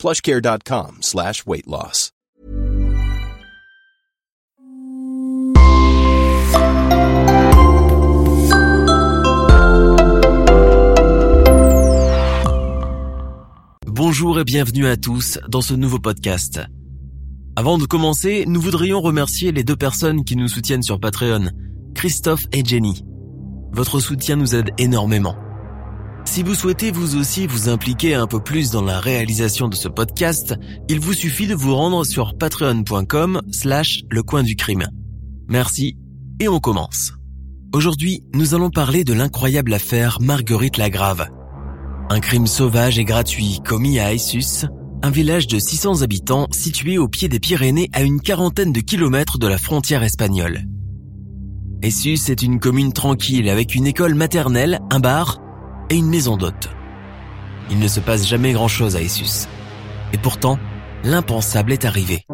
plushcare.com slash weight loss. Bonjour et bienvenue à tous dans ce nouveau podcast. Avant de commencer, nous voudrions remercier les deux personnes qui nous soutiennent sur Patreon, Christophe et Jenny. Votre soutien nous aide énormément. Si vous souhaitez vous aussi vous impliquer un peu plus dans la réalisation de ce podcast, il vous suffit de vous rendre sur patreon.com slash le coin du crime. Merci et on commence. Aujourd'hui, nous allons parler de l'incroyable affaire Marguerite Lagrave. Un crime sauvage et gratuit commis à Essus, un village de 600 habitants situé au pied des Pyrénées à une quarantaine de kilomètres de la frontière espagnole. Essus est une commune tranquille avec une école maternelle, un bar et une maison d'hôte. Il ne se passe jamais grand-chose à Essus. Et pourtant, l'impensable est arrivé.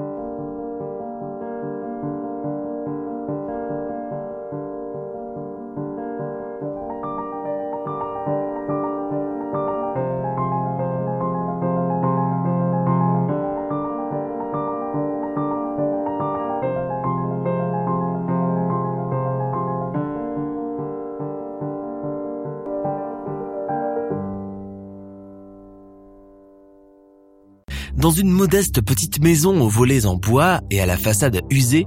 Dans une modeste petite maison aux volets en bois et à la façade usée,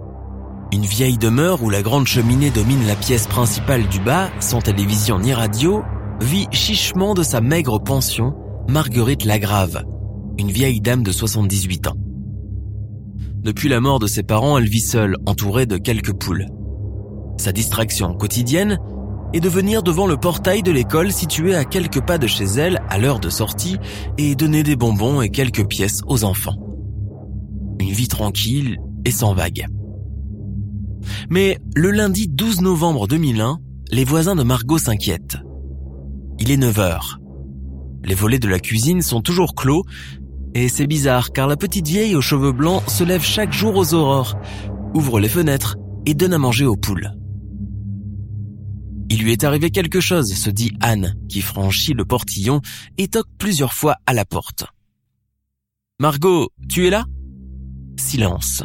une vieille demeure où la grande cheminée domine la pièce principale du bas, sans télévision ni radio, vit chichement de sa maigre pension Marguerite Lagrave, une vieille dame de 78 ans. Depuis la mort de ses parents, elle vit seule, entourée de quelques poules. Sa distraction quotidienne et de venir devant le portail de l'école situé à quelques pas de chez elle à l'heure de sortie et donner des bonbons et quelques pièces aux enfants. Une vie tranquille et sans vagues. Mais le lundi 12 novembre 2001, les voisins de Margot s'inquiètent. Il est 9 heures. Les volets de la cuisine sont toujours clos et c'est bizarre car la petite vieille aux cheveux blancs se lève chaque jour aux aurores, ouvre les fenêtres et donne à manger aux poules. Il lui est arrivé quelque chose, se dit Anne, qui franchit le portillon et toque plusieurs fois à la porte. Margot, tu es là? Silence.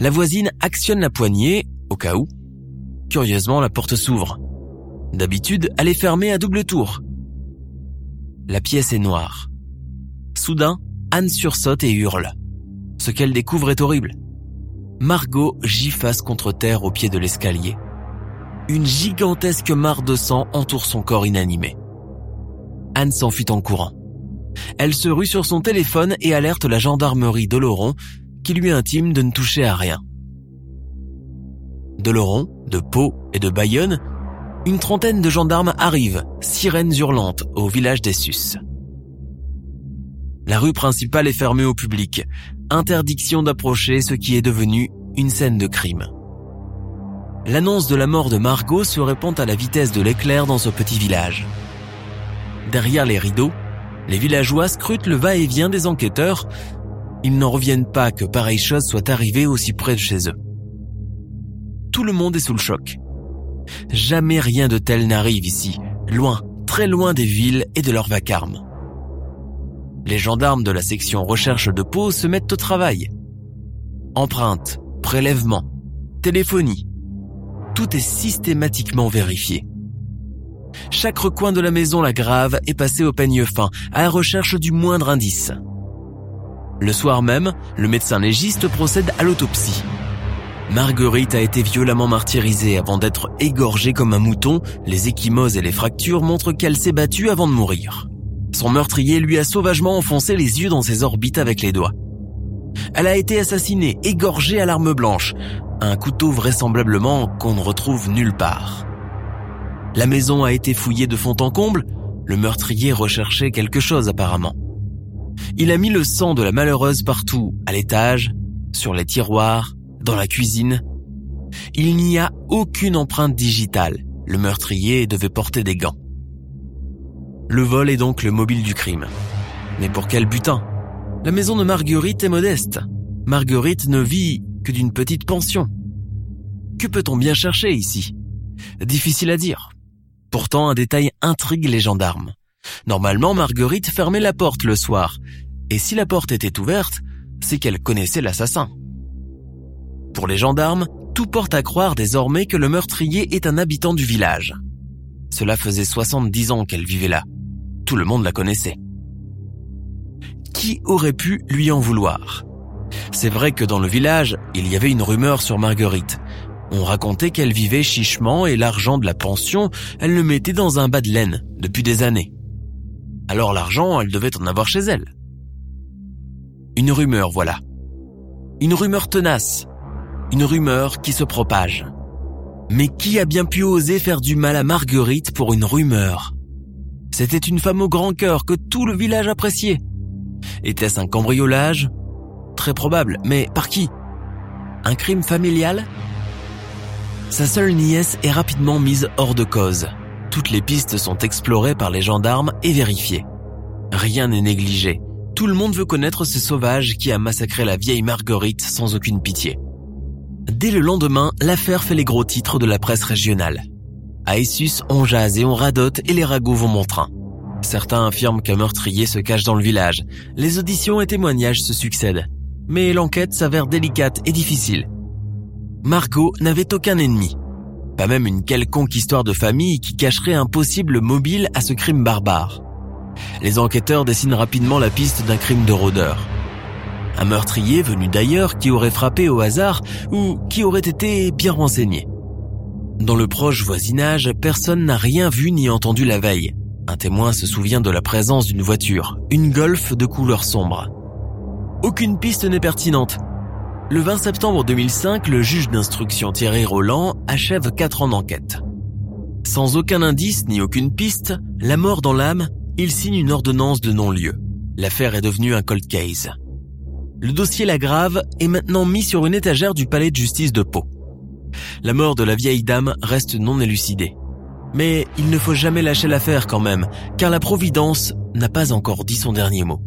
La voisine actionne la poignée, au cas où. Curieusement, la porte s'ouvre. D'habitude, elle est fermée à double tour. La pièce est noire. Soudain, Anne sursaute et hurle. Ce qu'elle découvre est horrible. Margot gît face contre terre au pied de l'escalier une gigantesque mare de sang entoure son corps inanimé. Anne s'enfuit en courant. Elle se rue sur son téléphone et alerte la gendarmerie d'Oloron qui lui intime de ne toucher à rien. D'Oloron, de Pau et de Bayonne, une trentaine de gendarmes arrivent, sirènes hurlantes, au village d'Essus. La rue principale est fermée au public, interdiction d'approcher ce qui est devenu une scène de crime. L'annonce de la mort de Margot se répand à la vitesse de l'éclair dans ce petit village. Derrière les rideaux, les villageois scrutent le va-et-vient des enquêteurs. Ils n'en reviennent pas que pareille chose soit arrivée aussi près de chez eux. Tout le monde est sous le choc. Jamais rien de tel n'arrive ici, loin, très loin des villes et de leur vacarme. Les gendarmes de la section recherche de Pau se mettent au travail. Empreintes, prélèvements, téléphonie, tout est systématiquement vérifié. Chaque recoin de la maison la grave est passé au peigne fin, à la recherche du moindre indice. Le soir même, le médecin légiste procède à l'autopsie. Marguerite a été violemment martyrisée avant d'être égorgée comme un mouton. Les échymoses et les fractures montrent qu'elle s'est battue avant de mourir. Son meurtrier lui a sauvagement enfoncé les yeux dans ses orbites avec les doigts. Elle a été assassinée, égorgée à l'arme blanche, un couteau vraisemblablement qu'on ne retrouve nulle part. La maison a été fouillée de fond en comble, le meurtrier recherchait quelque chose apparemment. Il a mis le sang de la malheureuse partout, à l'étage, sur les tiroirs, dans la cuisine. Il n'y a aucune empreinte digitale. Le meurtrier devait porter des gants. Le vol est donc le mobile du crime. Mais pour quel butin? La maison de Marguerite est modeste. Marguerite ne vit que d'une petite pension. Que peut-on bien chercher ici? Difficile à dire. Pourtant, un détail intrigue les gendarmes. Normalement, Marguerite fermait la porte le soir. Et si la porte était ouverte, c'est qu'elle connaissait l'assassin. Pour les gendarmes, tout porte à croire désormais que le meurtrier est un habitant du village. Cela faisait 70 ans qu'elle vivait là. Tout le monde la connaissait. Qui aurait pu lui en vouloir? C'est vrai que dans le village, il y avait une rumeur sur Marguerite. On racontait qu'elle vivait chichement et l'argent de la pension, elle le mettait dans un bas de laine depuis des années. Alors l'argent, elle devait en avoir chez elle. Une rumeur, voilà. Une rumeur tenace. Une rumeur qui se propage. Mais qui a bien pu oser faire du mal à Marguerite pour une rumeur? C'était une femme au grand cœur que tout le village appréciait. Était-ce un cambriolage? Très probable, mais par qui? Un crime familial? Sa seule nièce est rapidement mise hors de cause. Toutes les pistes sont explorées par les gendarmes et vérifiées. Rien n'est négligé. Tout le monde veut connaître ce sauvage qui a massacré la vieille Marguerite sans aucune pitié. Dès le lendemain, l'affaire fait les gros titres de la presse régionale. À Essus, on jase et on radote et les ragots vont mon train. Certains affirment qu'un meurtrier se cache dans le village. Les auditions et témoignages se succèdent. Mais l'enquête s'avère délicate et difficile. Margot n'avait aucun ennemi. Pas même une quelconque histoire de famille qui cacherait un possible mobile à ce crime barbare. Les enquêteurs dessinent rapidement la piste d'un crime de rôdeur. Un meurtrier venu d'ailleurs qui aurait frappé au hasard ou qui aurait été bien renseigné. Dans le proche voisinage, personne n'a rien vu ni entendu la veille. Un témoin se souvient de la présence d'une voiture, une Golf de couleur sombre. Aucune piste n'est pertinente. Le 20 septembre 2005, le juge d'instruction Thierry Roland achève quatre ans d'enquête. Sans aucun indice ni aucune piste, la mort dans l'âme, il signe une ordonnance de non-lieu. L'affaire est devenue un cold case. Le dossier Lagrave est maintenant mis sur une étagère du palais de justice de Pau. La mort de la vieille dame reste non élucidée. Mais il ne faut jamais lâcher l'affaire quand même, car la Providence n'a pas encore dit son dernier mot.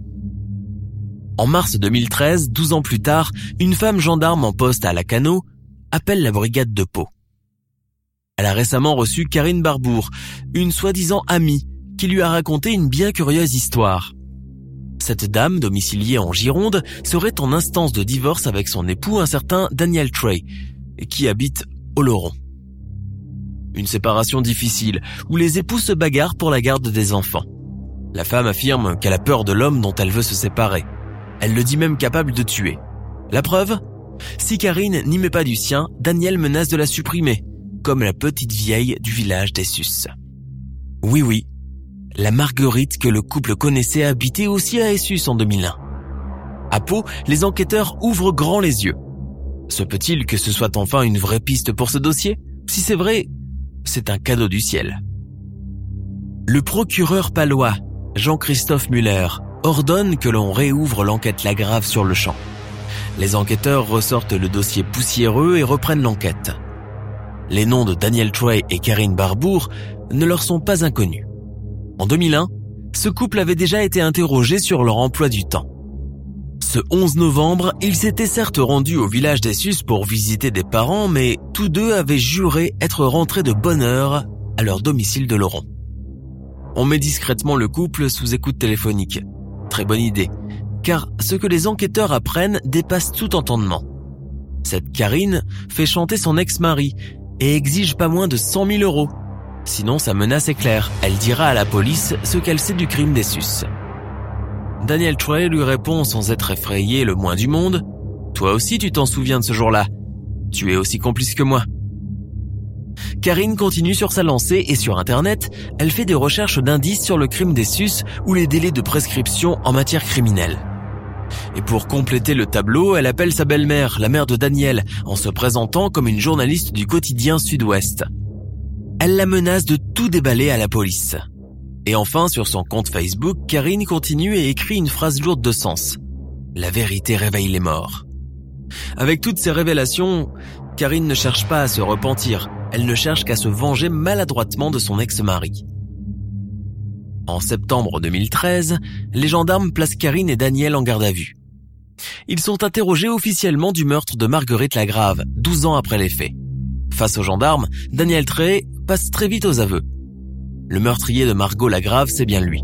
En mars 2013, 12 ans plus tard, une femme gendarme en poste à Lacano appelle la brigade de Pau. Elle a récemment reçu Karine Barbour, une soi-disant amie, qui lui a raconté une bien curieuse histoire. Cette dame, domiciliée en Gironde, serait en instance de divorce avec son époux, un certain Daniel Trey, qui habite Oloron. Une séparation difficile, où les époux se bagarrent pour la garde des enfants. La femme affirme qu'elle a peur de l'homme dont elle veut se séparer. Elle le dit même capable de tuer. La preuve? Si Karine n'y met pas du sien, Daniel menace de la supprimer, comme la petite vieille du village d'Essus. Oui oui, la Marguerite que le couple connaissait habitait aussi à Essus en 2001. À Pau, les enquêteurs ouvrent grand les yeux. Se peut-il que ce soit enfin une vraie piste pour ce dossier? Si c'est vrai, c'est un cadeau du ciel. Le procureur palois, Jean-Christophe Muller, ordonne que l'on réouvre l'enquête Lagrave sur le champ. Les enquêteurs ressortent le dossier poussiéreux et reprennent l'enquête. Les noms de Daniel Troy et Karine Barbour ne leur sont pas inconnus. En 2001, ce couple avait déjà été interrogé sur leur emploi du temps. Ce 11 novembre, ils s'étaient certes rendus au village d'Essus pour visiter des parents, mais tous deux avaient juré être rentrés de bonne heure à leur domicile de Laurent. On met discrètement le couple sous écoute téléphonique. Très bonne idée, car ce que les enquêteurs apprennent dépasse tout entendement. Cette Karine fait chanter son ex-mari et exige pas moins de 100 000 euros. Sinon, sa menace est claire. Elle dira à la police ce qu'elle sait du crime d'Essus. Daniel Troy lui répond sans être effrayé le moins du monde. Toi aussi tu t'en souviens de ce jour-là. Tu es aussi complice que moi. Karine continue sur sa lancée et sur Internet, elle fait des recherches d'indices sur le crime d'Essus ou les délais de prescription en matière criminelle. Et pour compléter le tableau, elle appelle sa belle-mère, la mère de Daniel, en se présentant comme une journaliste du quotidien Sud-Ouest. Elle la menace de tout déballer à la police. Et enfin, sur son compte Facebook, Karine continue et écrit une phrase lourde de sens. La vérité réveille les morts. Avec toutes ces révélations, Karine ne cherche pas à se repentir, elle ne cherche qu'à se venger maladroitement de son ex-mari. En septembre 2013, les gendarmes placent Karine et Daniel en garde à vue. Ils sont interrogés officiellement du meurtre de Marguerite Lagrave, 12 ans après les faits. Face aux gendarmes, Daniel Trey passe très vite aux aveux. Le meurtrier de Margot Lagrave, c'est bien lui.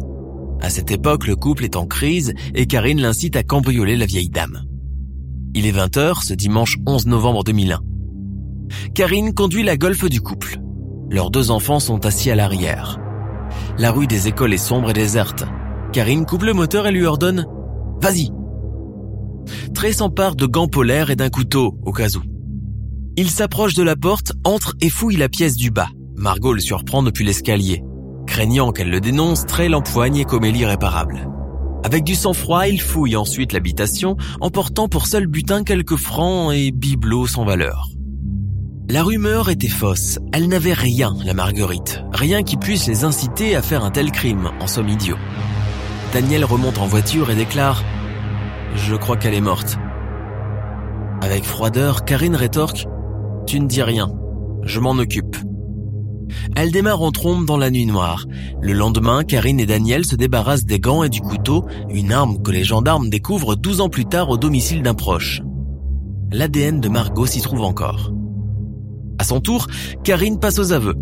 À cette époque, le couple est en crise et Karine l'incite à cambrioler la vieille dame. Il est 20h ce dimanche 11 novembre 2001. Karine conduit la golfe du couple. Leurs deux enfants sont assis à l'arrière. La rue des écoles est sombre et déserte. Karine coupe le moteur et lui ordonne ⁇ Vas-y !⁇ Trey s'empare de gants polaires et d'un couteau, au cas où. Il s'approche de la porte, entre et fouille la pièce du bas. Margot le surprend depuis l'escalier. Craignant qu'elle le dénonce, Trey l'empoigne et commet l'irréparable. Avec du sang-froid, il fouille ensuite l'habitation, emportant pour seul butin quelques francs et bibelots sans valeur. La rumeur était fausse. Elle n'avait rien, la Marguerite. Rien qui puisse les inciter à faire un tel crime, en somme idiot. Daniel remonte en voiture et déclare ⁇ Je crois qu'elle est morte. ⁇ Avec froideur, Karine rétorque ⁇ Tu ne dis rien. Je m'en occupe. Elle démarre en trompe dans la nuit noire. Le lendemain, Karine et Daniel se débarrassent des gants et du couteau, une arme que les gendarmes découvrent 12 ans plus tard au domicile d'un proche. L'ADN de Margot s'y trouve encore. À son tour, Karine passe aux aveux.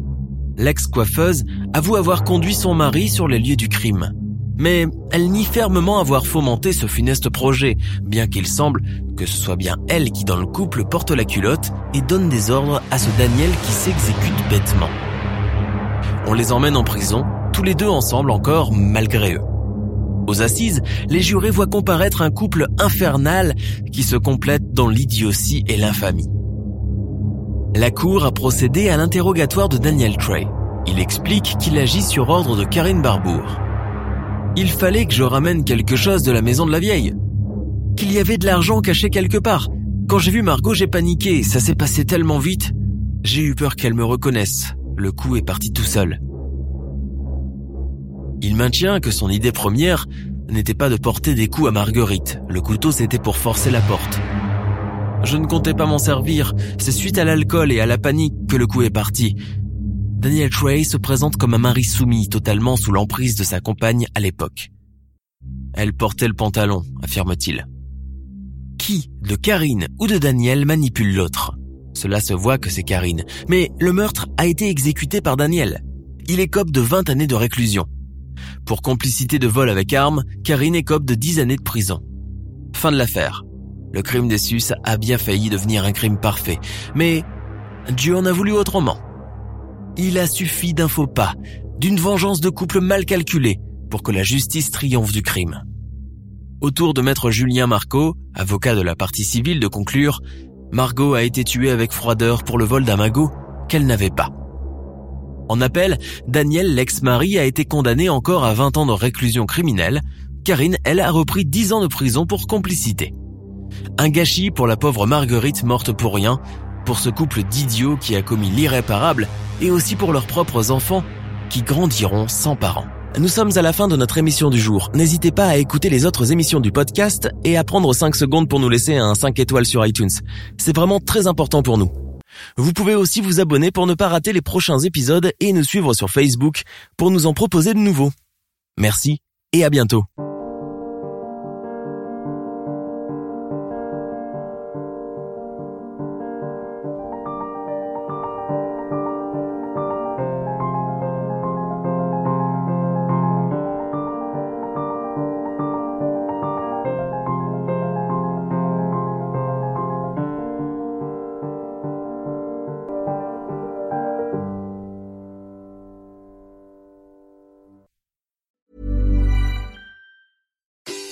L'ex-coiffeuse avoue avoir conduit son mari sur les lieux du crime. Mais elle nie fermement avoir fomenté ce funeste projet, bien qu'il semble que ce soit bien elle qui dans le couple porte la culotte et donne des ordres à ce Daniel qui s'exécute bêtement. On les emmène en prison, tous les deux ensemble encore, malgré eux. Aux assises, les jurés voient comparaître un couple infernal qui se complète dans l'idiotie et l'infamie. La Cour a procédé à l'interrogatoire de Daniel Trey. Il explique qu'il agit sur ordre de Karine Barbour. Il fallait que je ramène quelque chose de la maison de la vieille. Qu'il y avait de l'argent caché quelque part. Quand j'ai vu Margot, j'ai paniqué, ça s'est passé tellement vite. J'ai eu peur qu'elle me reconnaisse. Le coup est parti tout seul. Il maintient que son idée première n'était pas de porter des coups à Marguerite. Le couteau, c'était pour forcer la porte. Je ne comptais pas m'en servir. C'est suite à l'alcool et à la panique que le coup est parti. Daniel Trey se présente comme un mari soumis, totalement sous l'emprise de sa compagne à l'époque. Elle portait le pantalon, affirme-t-il. Qui, de Karine ou de Daniel, manipule l'autre? Cela se voit que c'est Karine. Mais le meurtre a été exécuté par Daniel. Il écope de 20 années de réclusion. Pour complicité de vol avec arme, Karine écope de 10 années de prison. Fin de l'affaire. Le crime des Sus a bien failli devenir un crime parfait, mais Dieu en a voulu autrement. Il a suffi d'un faux pas, d'une vengeance de couple mal calculée, pour que la justice triomphe du crime. Autour de maître Julien Marco, avocat de la partie civile, de conclure Margot a été tuée avec froideur pour le vol d'un magot qu'elle n'avait pas. En appel, Daniel, l'ex-mari, a été condamné encore à 20 ans de réclusion criminelle. Karine, elle, a repris 10 ans de prison pour complicité. Un gâchis pour la pauvre Marguerite morte pour rien, pour ce couple d'idiots qui a commis l'irréparable, et aussi pour leurs propres enfants qui grandiront sans parents. Nous sommes à la fin de notre émission du jour. N'hésitez pas à écouter les autres émissions du podcast et à prendre 5 secondes pour nous laisser un 5 étoiles sur iTunes. C'est vraiment très important pour nous. Vous pouvez aussi vous abonner pour ne pas rater les prochains épisodes et nous suivre sur Facebook pour nous en proposer de nouveaux. Merci et à bientôt.